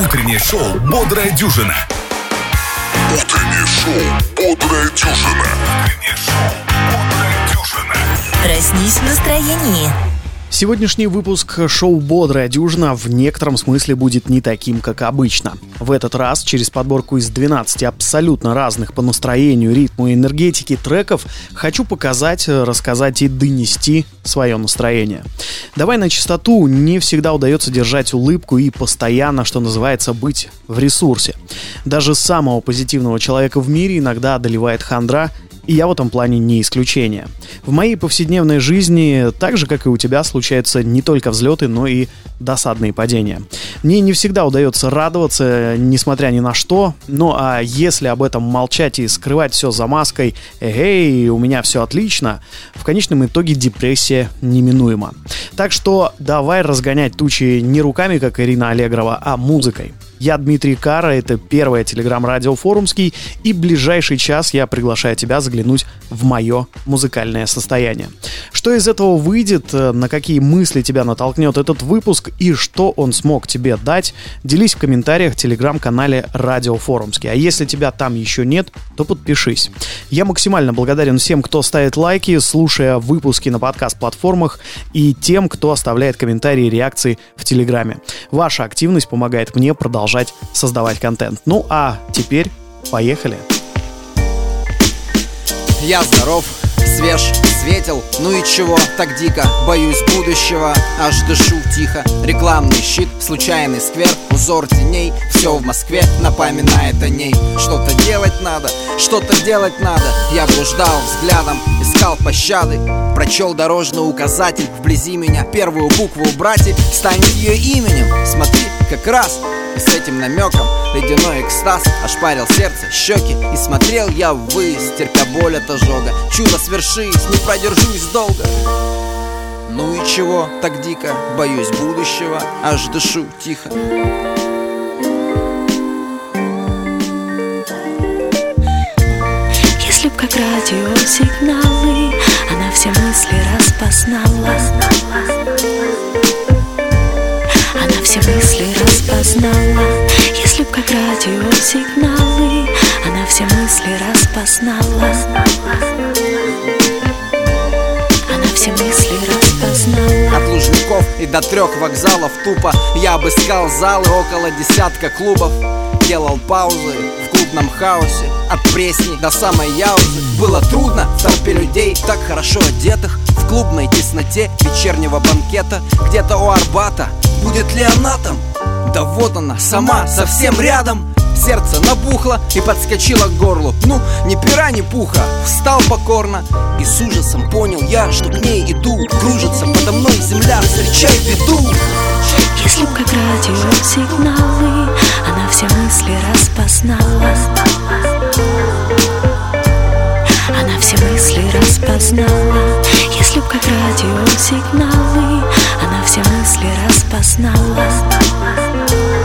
Утреннее шоу «Бодрая дюжина». Утреннее шоу «Бодрая дюжина». Утреннее шоу «Бодрая дюжина». Проснись в настроении. Сегодняшний выпуск шоу «Бодрая дюжина» в некотором смысле будет не таким, как обычно. В этот раз через подборку из 12 абсолютно разных по настроению, ритму и энергетике треков хочу показать, рассказать и донести свое настроение. Давай на чистоту, не всегда удается держать улыбку и постоянно, что называется, быть в ресурсе. Даже самого позитивного человека в мире иногда одолевает хандра – и я в этом плане не исключение. В моей повседневной жизни, так же как и у тебя, случаются не только взлеты, но и досадные падения. Мне не всегда удается радоваться, несмотря ни на что, ну а если об этом молчать и скрывать все за маской «Эй, у меня все отлично», в конечном итоге депрессия неминуема. Так что давай разгонять тучи не руками, как Ирина Аллегрова, а музыкой. Я Дмитрий Кара, это первое телеграм-радио Форумский, и ближайший час я приглашаю тебя заглянуть в мое музыкальное состояние. Что из этого выйдет, э, на какие мысли тебя натолкнет этот выпуск и что он смог тебе дать, делись в комментариях в телеграм-канале Радио Форумский. А если тебя там еще нет, то подпишись. Я максимально благодарен всем, кто ставит лайки, слушая выпуски на подкаст-платформах и тем, кто оставляет комментарии и реакции в Телеграме. Ваша активность помогает мне продолжать создавать контент. Ну а теперь поехали. Я здоров, свеж, светел, ну и чего? Так дико Боюсь будущего, аж дышу тихо. Рекламный щит, случайный сквер, узор теней Все в Москве напоминает о ней. Что-то делать надо, что-то делать надо. Я блуждал взглядом, искал пощады Прочел дорожный указатель. Вблизи меня Первую букву убрать и станет ее именем. Смотри, как раз и с этим намеком ледяной экстаз. Ошпарил сердце, щеки И смотрел я ввысь, терпя боль от ожога. Чудо свершись, не продержусь долго. Ну и чего так дико, боюсь будущего Аж дышу тихо. Если б как радиосигналы Она все мысли распознала. Она все мысли распознала. Если б как радиосигналы Она все мысли распознала От Лужников и до трех вокзалов тупо. Я обыскал залы около десятка клубов. Делал паузы в клубном хаосе. От Пресни до самой Яузы Было трудно в толпе людей так хорошо одетых. В клубной тесноте вечернего банкета. Где-то у Арбата. Будет ли она там? Да вот она, сама, совсем рядом Сердце набухло и подскочило к горлу. Ну, ни пера, ни пуха, встал покорно И с ужасом понял я, что к ней иду. Кружится подо мной земля, встречай беду. Если б как радиосигналы Она все мысли распознала. Она все мысли распознала. Если б как радиосигналы Она все мысли распознала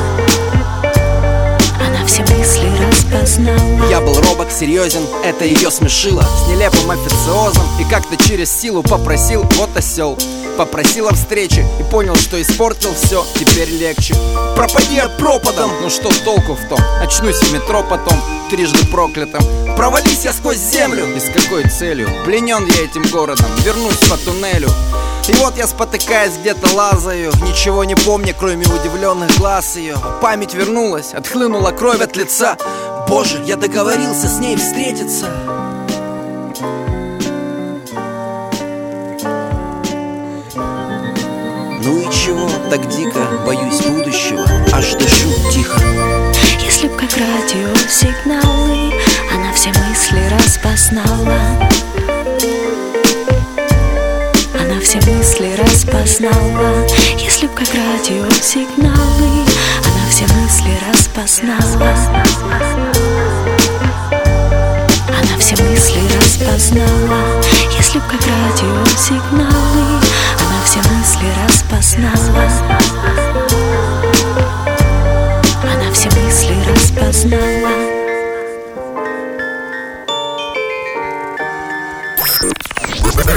Я был робок, серьезен, это ее смешило. С нелепым официозом и как-то через силу попросил Вот осел Попросил о встрече и понял, что испортил все, теперь легче. Пропади от пропадом, ну что толку в том? Очнусь в метро потом, трижды проклятым. Провались я сквозь землю, и с какой целью? Пленен я этим городом, вернусь по туннелю. И вот я спотыкаясь где-то лазаю Ничего не помню, кроме удивленных глаз ее Память вернулась, отхлынула кровь от лица Боже, я договорился с ней встретиться. Ну и чего так дико, боюсь будущего? Аж дышу тихо. Если б как радиосигналы Она все мысли распознала. Она все мысли распознала. Если б как радиосигналы все мысли распознала Она все мысли распознала Если б как радиосигналы Она все мысли распознала Она все мысли распознала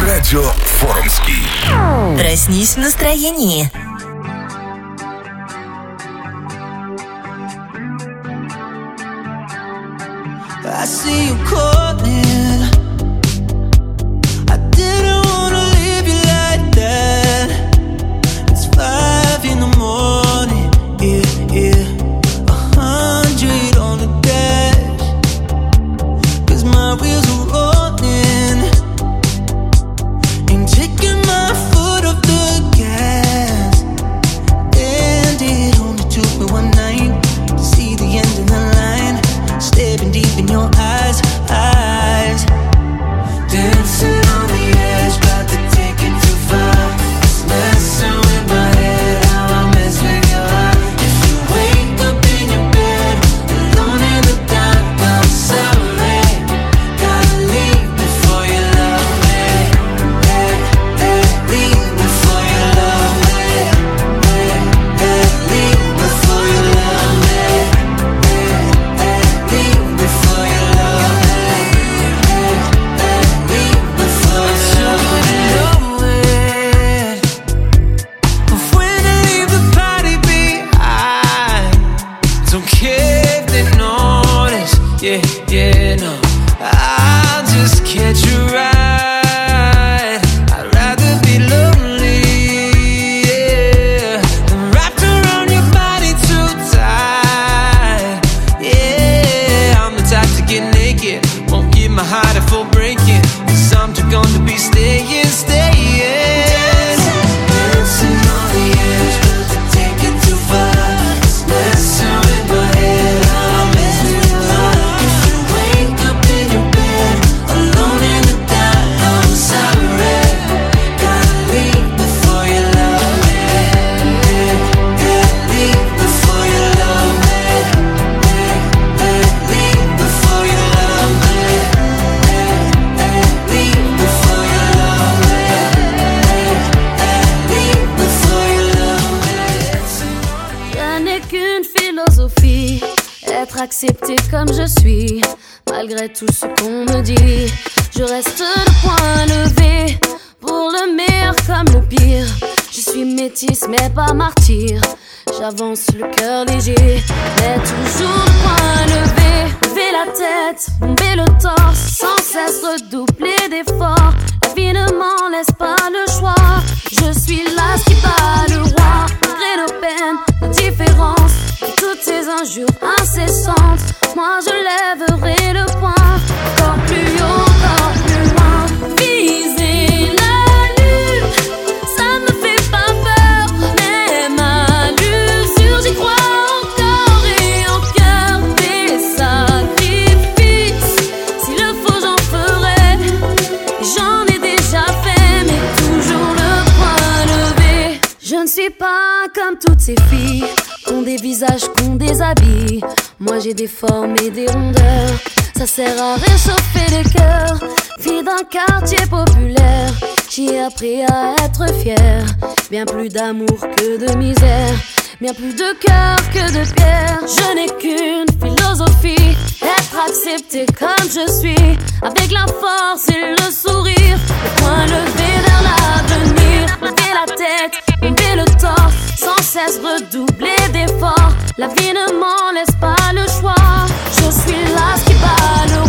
Радио Форумский. Проснись в настроении. into avance. comme toutes ces filles, ont des visages, qu'on des habits. Moi j'ai des formes et des rondeurs, ça sert à réchauffer le cœur. Fille d'un quartier populaire, j'ai appris à être fière. Bien plus d'amour que de misère, bien plus de cœur que de pierre. Je n'ai qu'une philosophie, être accepté comme je suis, avec la force et le sourire. Le point levé vers l'avenir, lever la tête, lever le temps sans cesse redoubler d'efforts. La vie ne m'en laisse pas le choix. Je suis là ce qui bat le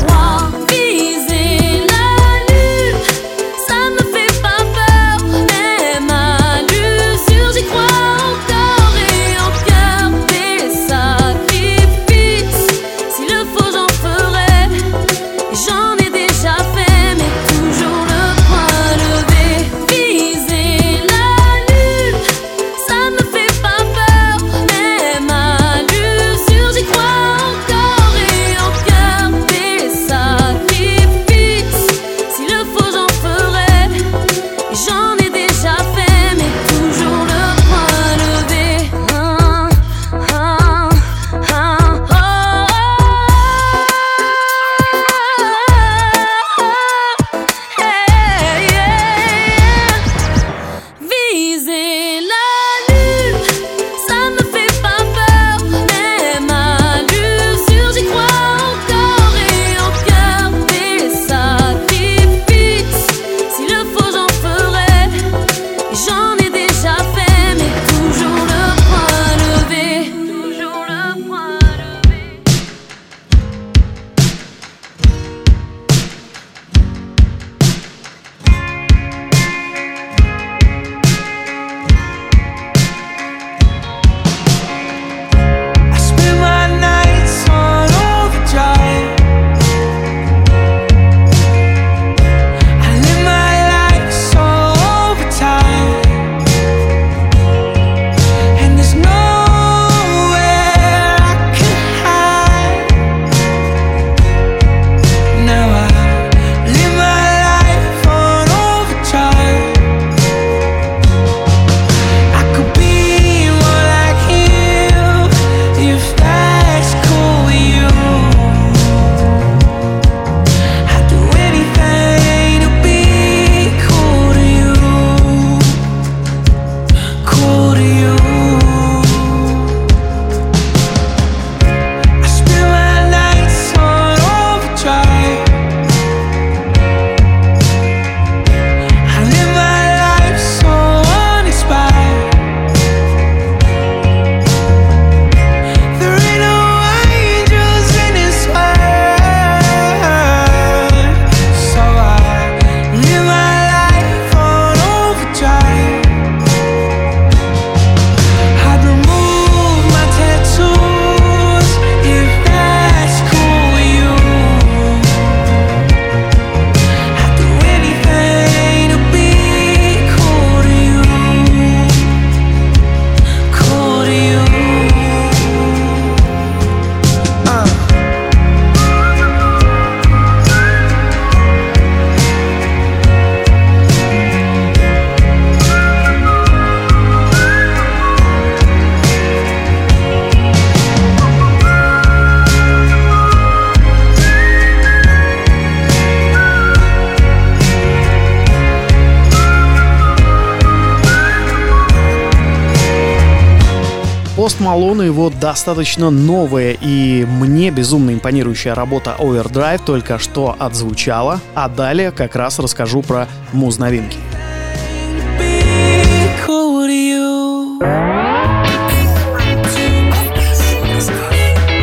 Пост Малона его достаточно новая и мне безумно импонирующая работа Overdrive только что отзвучала, а далее как раз расскажу про муз-новинки.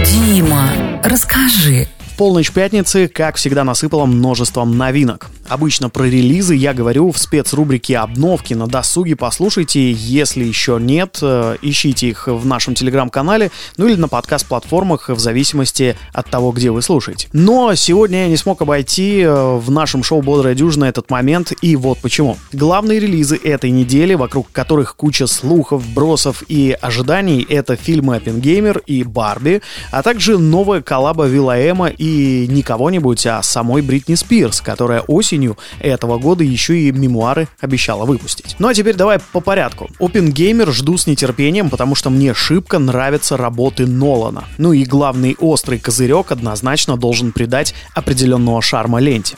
Дима, расскажи, полночь пятницы, как всегда, насыпало множеством новинок. Обычно про релизы я говорю в спецрубрике «Обновки» на досуге. Послушайте, если еще нет, э, ищите их в нашем телеграм-канале, ну или на подкаст-платформах, в зависимости от того, где вы слушаете. Но сегодня я не смог обойти э, в нашем шоу «Бодрая дюжина» этот момент, и вот почему. Главные релизы этой недели, вокруг которых куча слухов, бросов и ожиданий, это фильмы «Оппенгеймер» и «Барби», а также новая коллаба Вилаэма и не кого-нибудь, а самой Бритни Спирс, которая осенью этого года еще и мемуары обещала выпустить. Ну а теперь давай по порядку. Опенгеймер жду с нетерпением, потому что мне шибко нравятся работы Нолана. Ну и главный острый козырек однозначно должен придать определенного шарма ленте.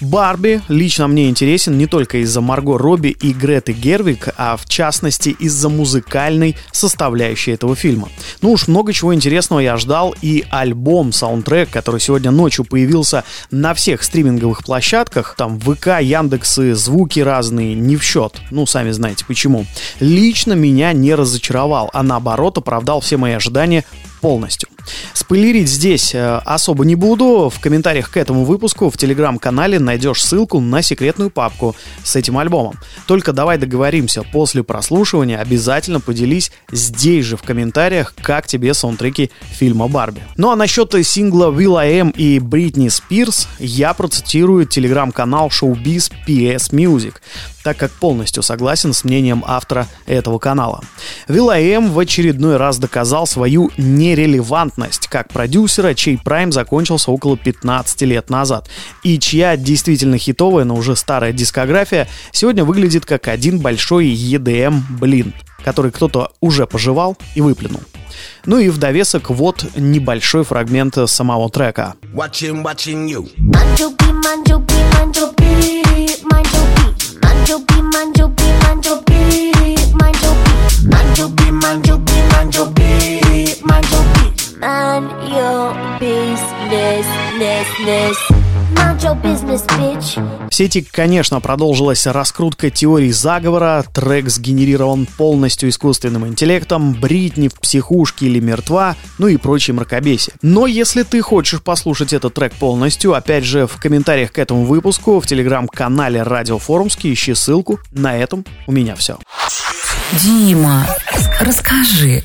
Барби лично мне интересен не только из-за Марго Робби и Греты Гервик, а в частности из-за музыкальной составляющей этого фильма. Ну уж много чего интересного я ждал, и альбом, саундтрек, который сегодня ночью появился на всех стриминговых площадках. Там ВК, Яндексы, звуки разные, не в счет. Ну, сами знаете почему. Лично меня не разочаровал, а наоборот оправдал все мои ожидания полностью. Спойлерить здесь э, особо не буду. В комментариях к этому выпуску в телеграм-канале найдешь ссылку на секретную папку с этим альбомом. Только давай договоримся, после прослушивания обязательно поделись здесь же в комментариях, как тебе саундтреки фильма «Барби». Ну а насчет сингла Will I Am и Бритни Спирс я процитирую телеграм-канал Showbiz PS Music так как полностью согласен с мнением автора этого канала. Will.i.am в очередной раз доказал свою нерелевантность как продюсера, чей прайм закончился около 15 лет назад, и чья действительно хитовая, но уже старая дискография сегодня выглядит как один большой EDM блин, который кто-то уже пожевал и выплюнул. Ну и в довесок вот небольшой фрагмент самого трека. Watching, watching you. Manjobi, Manjobi, Manjobi, Manjobi, Manjobi, Manjobi, Manjobi, Manjobi. Man your business, less. В сети, конечно, продолжилась раскрутка теорий заговора, трек сгенерирован полностью искусственным интеллектом, Бритни в психушке или мертва, ну и прочие мракобесие. Но если ты хочешь послушать этот трек полностью, опять же, в комментариях к этому выпуску в телеграм-канале Радио Форумский ищи ссылку. На этом у меня все. Дима, расскажи,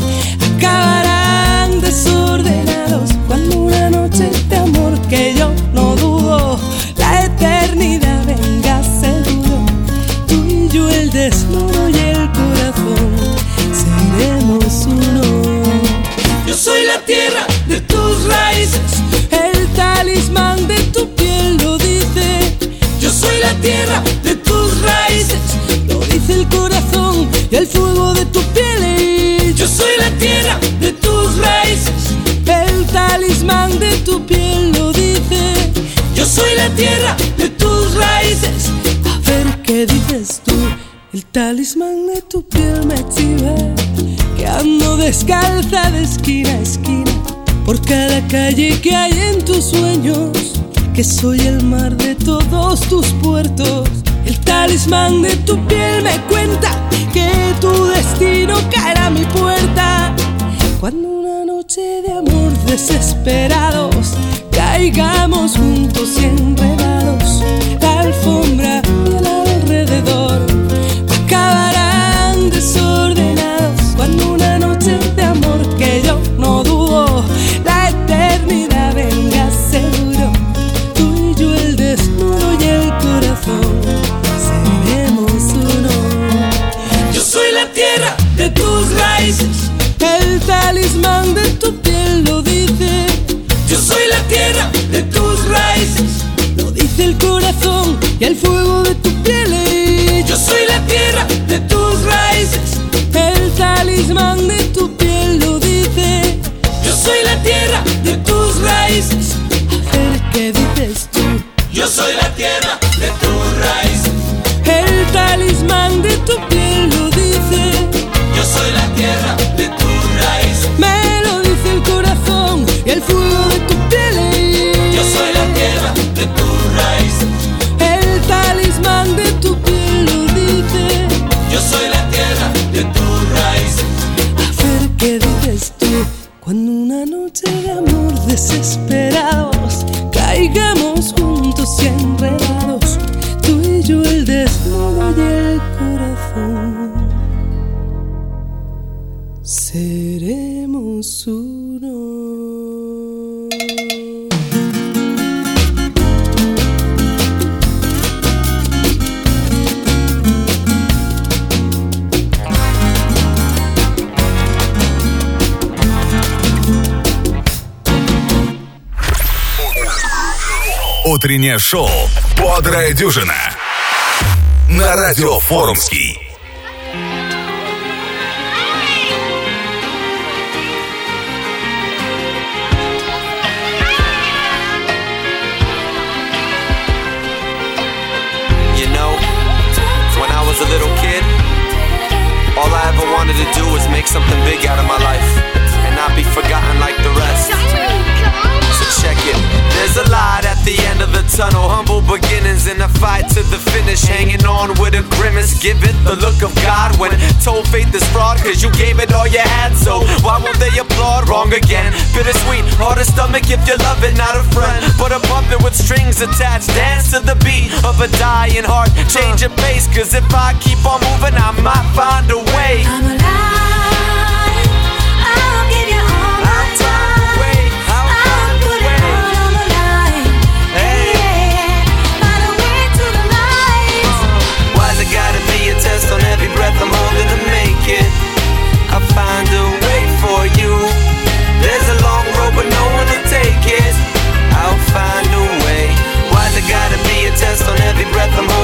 acabarán desordenados cuando una noche de amor que yo no dudo, la eternidad venga seguro. Tú y yo el desnudo y el corazón seremos uno. Yo soy la tierra de tus raíces, el talismán de tu piel lo dice. Yo soy la tierra de tus raíces, lo dice el corazón y el fuego de tu piel. Tierra de tus raíces, el talismán de tu piel lo dice. Yo soy la tierra de tus raíces. A ver qué dices tú, el talismán de tu piel me exhibe que ando descalza de esquina a esquina por cada calle que hay en tus sueños, que soy el mar de todos tus puertos. El talismán de tu piel me cuenta que tu destino caerá a mi puerta. Cuando una noche de amor desesperados caigamos juntos y enredados, la alfombra y el y el fútbol вечернее шоу «Бодрая дюжина» на радио «Форумский». You know, when I was a little kid, all I ever wanted to do was make something big out of my life and not be forgotten like the rest check it. There's a light at the end of the tunnel, humble beginnings in a fight to the finish, hanging on with a grimace. Give it the look of God when told faith is fraud, cause you gave it all you had, so why won't they applaud? Wrong again. Bittersweet, hard to stomach if you love it, not a friend, but a puppet with strings attached. Dance to the beat of a dying heart, change your pace, cause if I keep on moving, I might find a way. on every breath I'm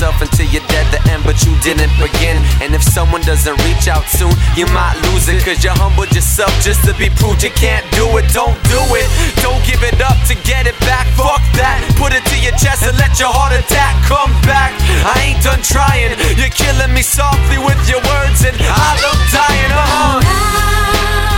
yourself until you're dead the end, but you didn't begin. And if someone doesn't reach out soon, you might lose it. Cause you humbled yourself just to be proved you can't do it. Don't do it. Don't give it up to get it back. Fuck that. Put it to your chest and let your heart attack come back. I ain't done trying. You're killing me softly with your words, and I look dying. Oh.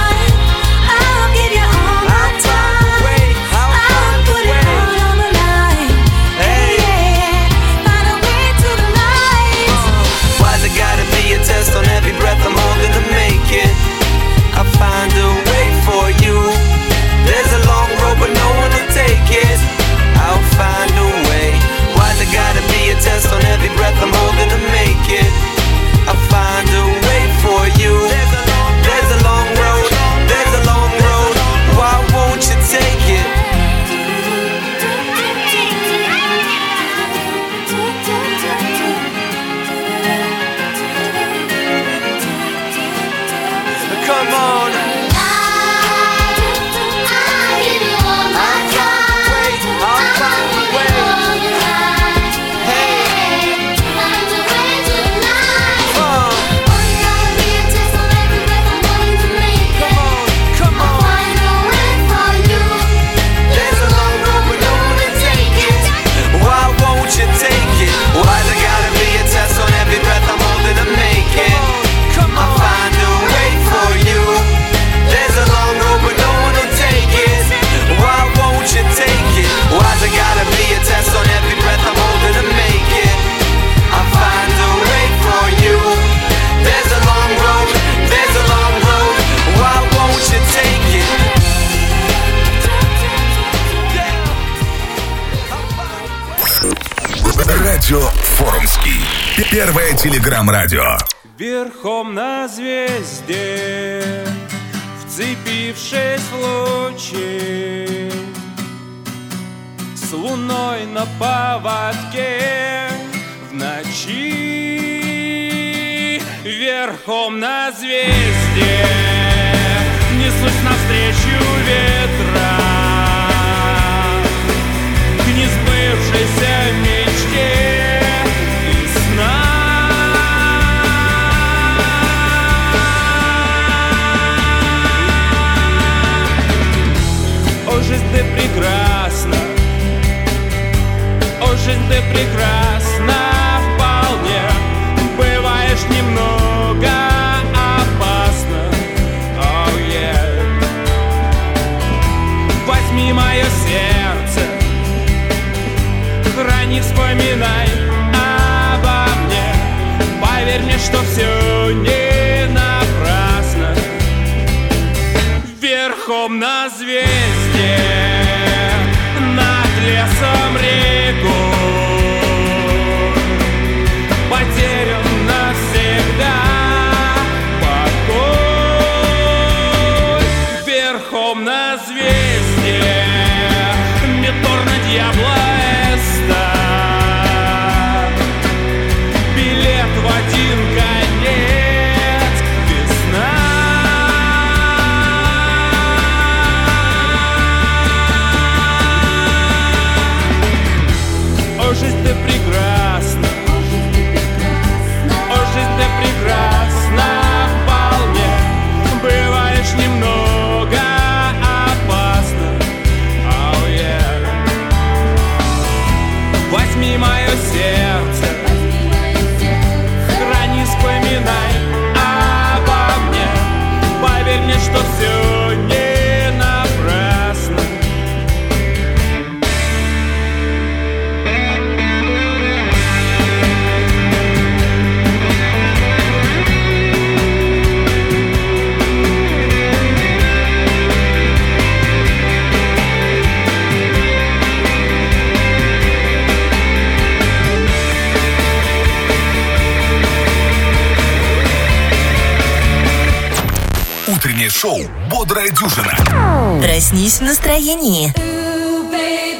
Телеграм-радио. Верхом на звезде, вцепившись в лучи, С луной на поводке в ночи. Верхом на звезде. céu. Шоу «Бодрая дюжина». Проснись в настроении. Ooh, baby,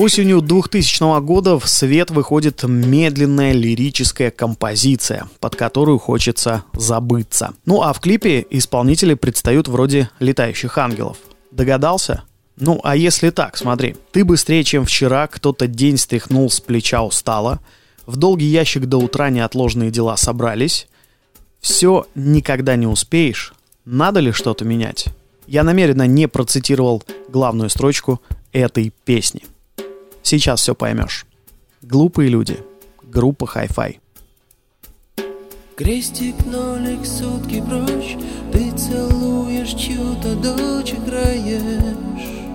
Осенью 2000 года в свет выходит медленная лирическая композиция, под которую хочется забыться. Ну а в клипе исполнители предстают вроде летающих ангелов. Догадался? Ну, а если так, смотри. Ты быстрее, чем вчера, кто-то день стряхнул с плеча устало, в долгий ящик до утра неотложные дела собрались. Все никогда не успеешь. Надо ли что-то менять? Я намеренно не процитировал главную строчку этой песни. Сейчас все поймешь. Глупые люди. Группа Hi-Fi. Крестик, нолик, сутки прочь Ты целуешь чью-то дочь, играешь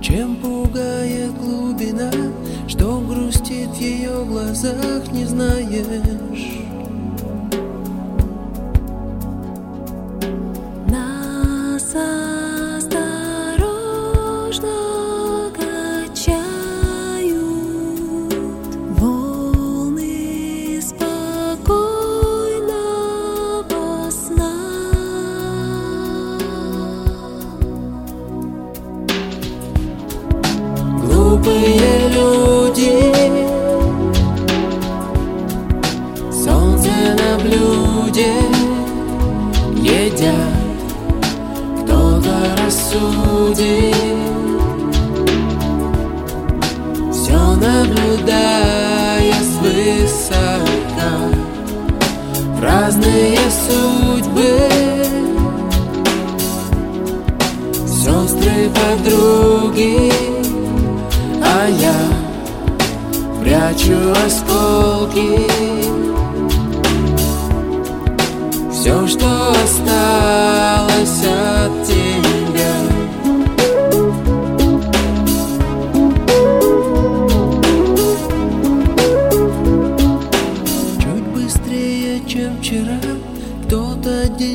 Чем пугает глубина Что грустит в ее глазах, не знаешь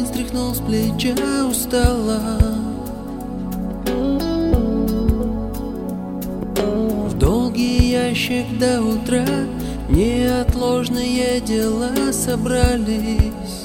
день стряхнул с плеча устала В долгий ящик до утра Неотложные дела собрались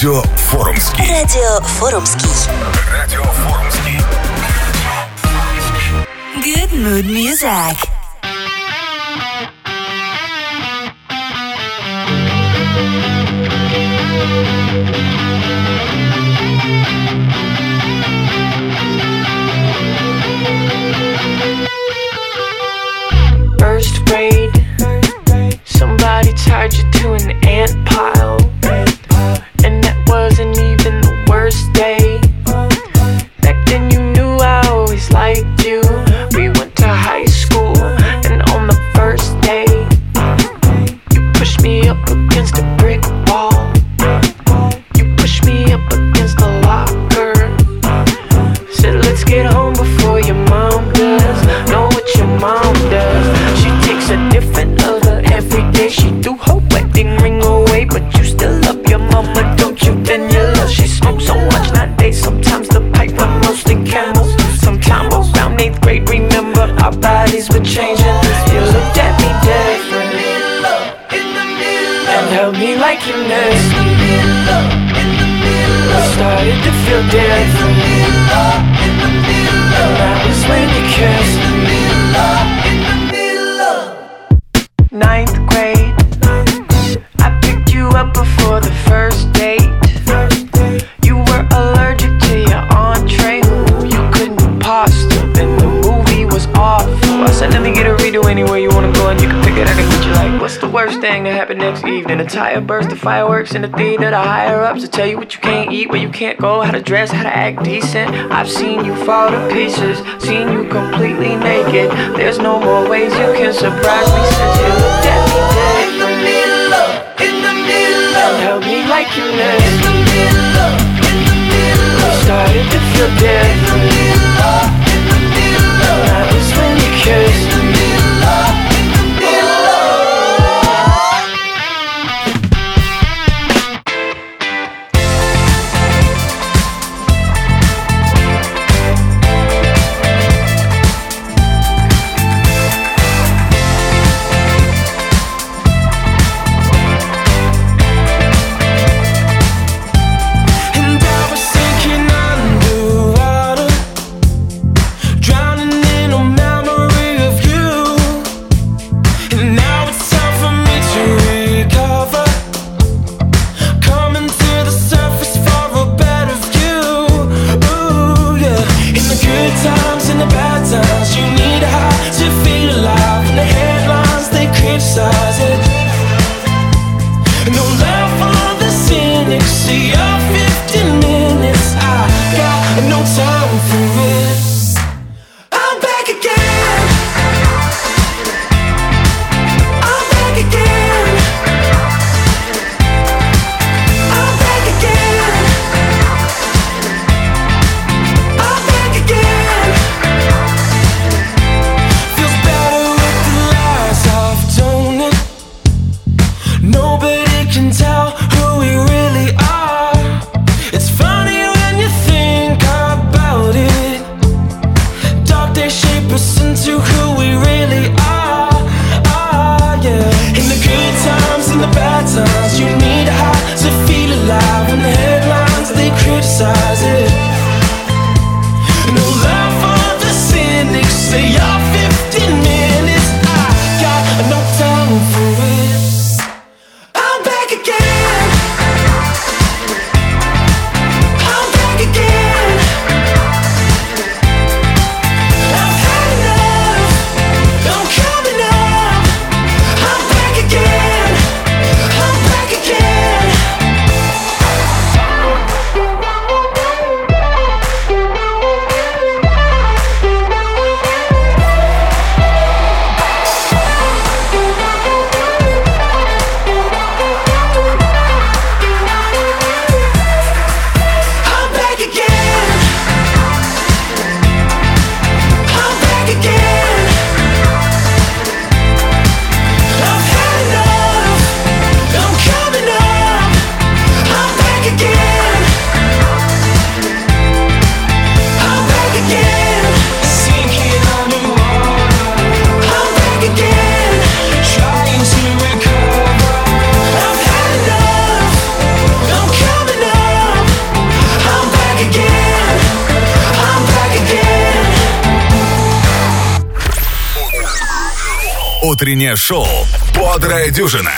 Радио Форумский. Радио Форумский. Радио Форумский. Good mood music. Next? A tire burst, the fireworks in the theater, the higher ups to tell you what you can't eat, where you can't go, how to dress, how to act decent. I've seen you fall to pieces, seen you completely naked. There's no more ways you can surprise me since you looked at me dead. In the middle of, in the middle of, held me like you lived. In the middle of, in the middle of, started to feel different. In the middle of, in the middle of, that was when you kissed. In Утреннее шоу «Бодрая дюжина»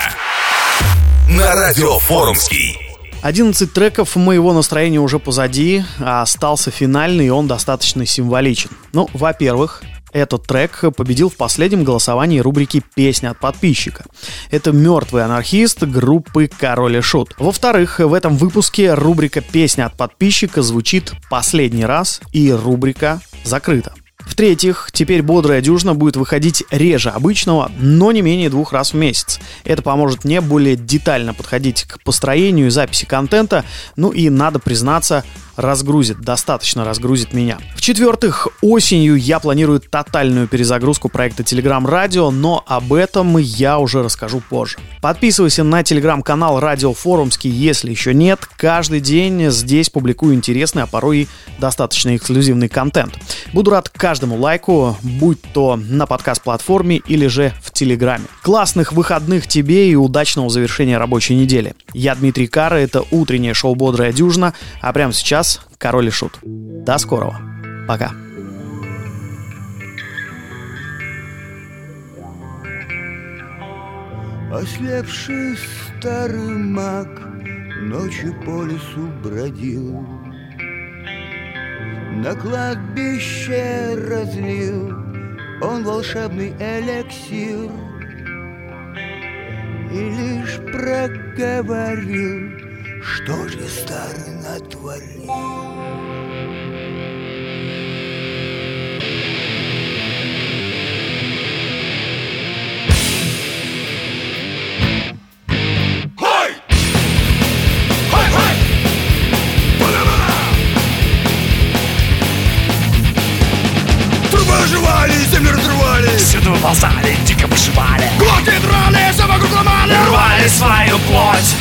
на радио Форумский. 11 треков моего настроения уже позади, а остался финальный, и он достаточно символичен. Ну, во-первых, этот трек победил в последнем голосовании рубрики «Песня от подписчика». Это «Мертвый анархист» группы «Король и Шут». Во-вторых, в этом выпуске рубрика «Песня от подписчика» звучит последний раз, и рубрика закрыта. В-третьих, теперь бодрая дюжина будет выходить реже обычного, но не менее двух раз в месяц. Это поможет мне более детально подходить к построению и записи контента, ну и, надо признаться, разгрузит, достаточно разгрузит меня. В-четвертых, осенью я планирую тотальную перезагрузку проекта Telegram Radio, но об этом я уже расскажу позже. Подписывайся на телеграм-канал Радио Форумский, если еще нет. Каждый день здесь публикую интересный, а порой и достаточно эксклюзивный контент. Буду рад каждому лайку, будь то на подкаст-платформе или же в Телеграме. Классных выходных тебе и удачного завершения рабочей недели. Я Дмитрий Кара, это утреннее шоу «Бодрая дюжина», а прямо сейчас Король и Шут. До скорого. Пока. Ослепший старый маг Ночью по лесу бродил На кладбище разлил Он волшебный эликсир И лишь проговорил Что же старый натворил разрывали Всюду ползали, дико пошивали Глотки драли, все вокруг ломали Рвали свою плоть.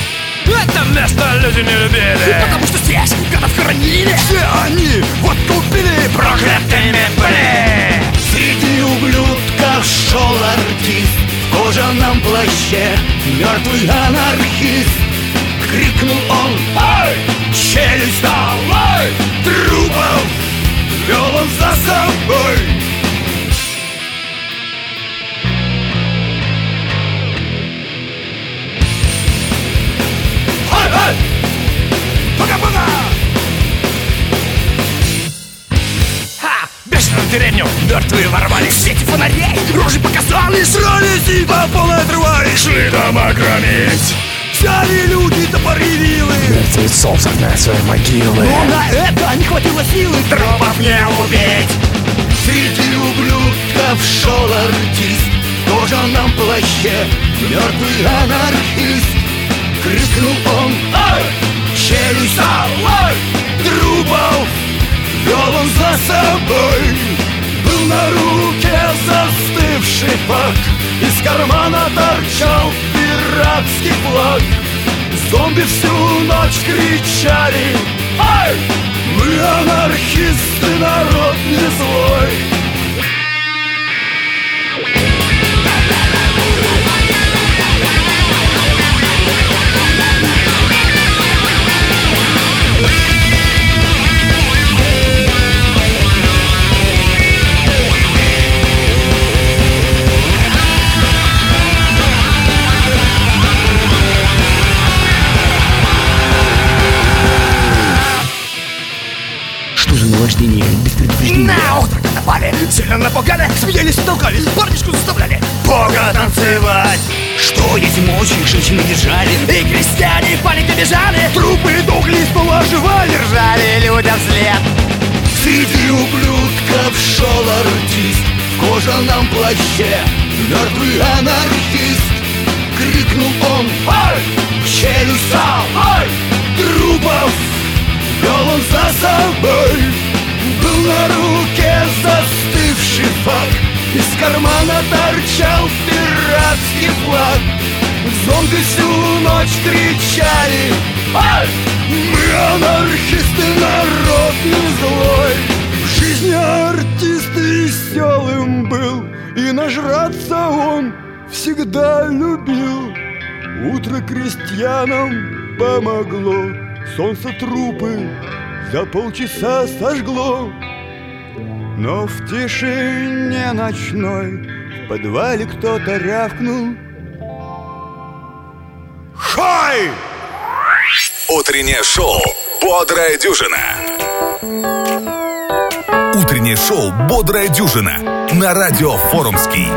Это место люди не любили. Потому что здесь гадов хоронили. Все они вот купили Проклятыми были. Среди ублюдков шел артист В кожаном плаще Мертвый анархист. Крикнул он Ай! Челюсть давай! Трупов вел он за собой мертвые ворвались в свете фонарей. Рожи показали Срались и по полной отрывались. Шли дома громить Взяли люди топоры вилы. Мертвецов загнать свои могилы. Но на это не хватило силы. Трупов не убить. Среди ублюдков шел артист. В кожаном плаще. Мертвый анархист. Крикнул он. Ай! Челюсть давай! Трупов вел он за собой Был на руке застывший фак Из кармана торчал пиратский флаг. Зомби всю ночь кричали Ай! Мы анархисты, народ не злой без предупреждения? На утро напали, сильно напугали Смеялись и толкались, парнишку заставляли Бога танцевать Что если мочи женщины держали? И крестьяне в панике бежали Трупы дохли, снова оживали Ржали людям вслед Среди ублюдков шел артист В кожаном плаще Мертвый анархист Крикнул он Ай! Челюсть Ай! Трупов вел он за собой на руке застывший фак Из кармана торчал пиратский флаг. Зомби всю ночь кричали! Мы анархисты, народ не злой В жизни артист веселым был И нажраться он всегда любил. Утро крестьянам помогло Солнце трупы за полчаса сожгло Но в тишине ночной В подвале кто-то рявкнул Хой! Утреннее шоу «Бодрая дюжина». Утреннее шоу «Бодрая дюжина» на радио «Форумский».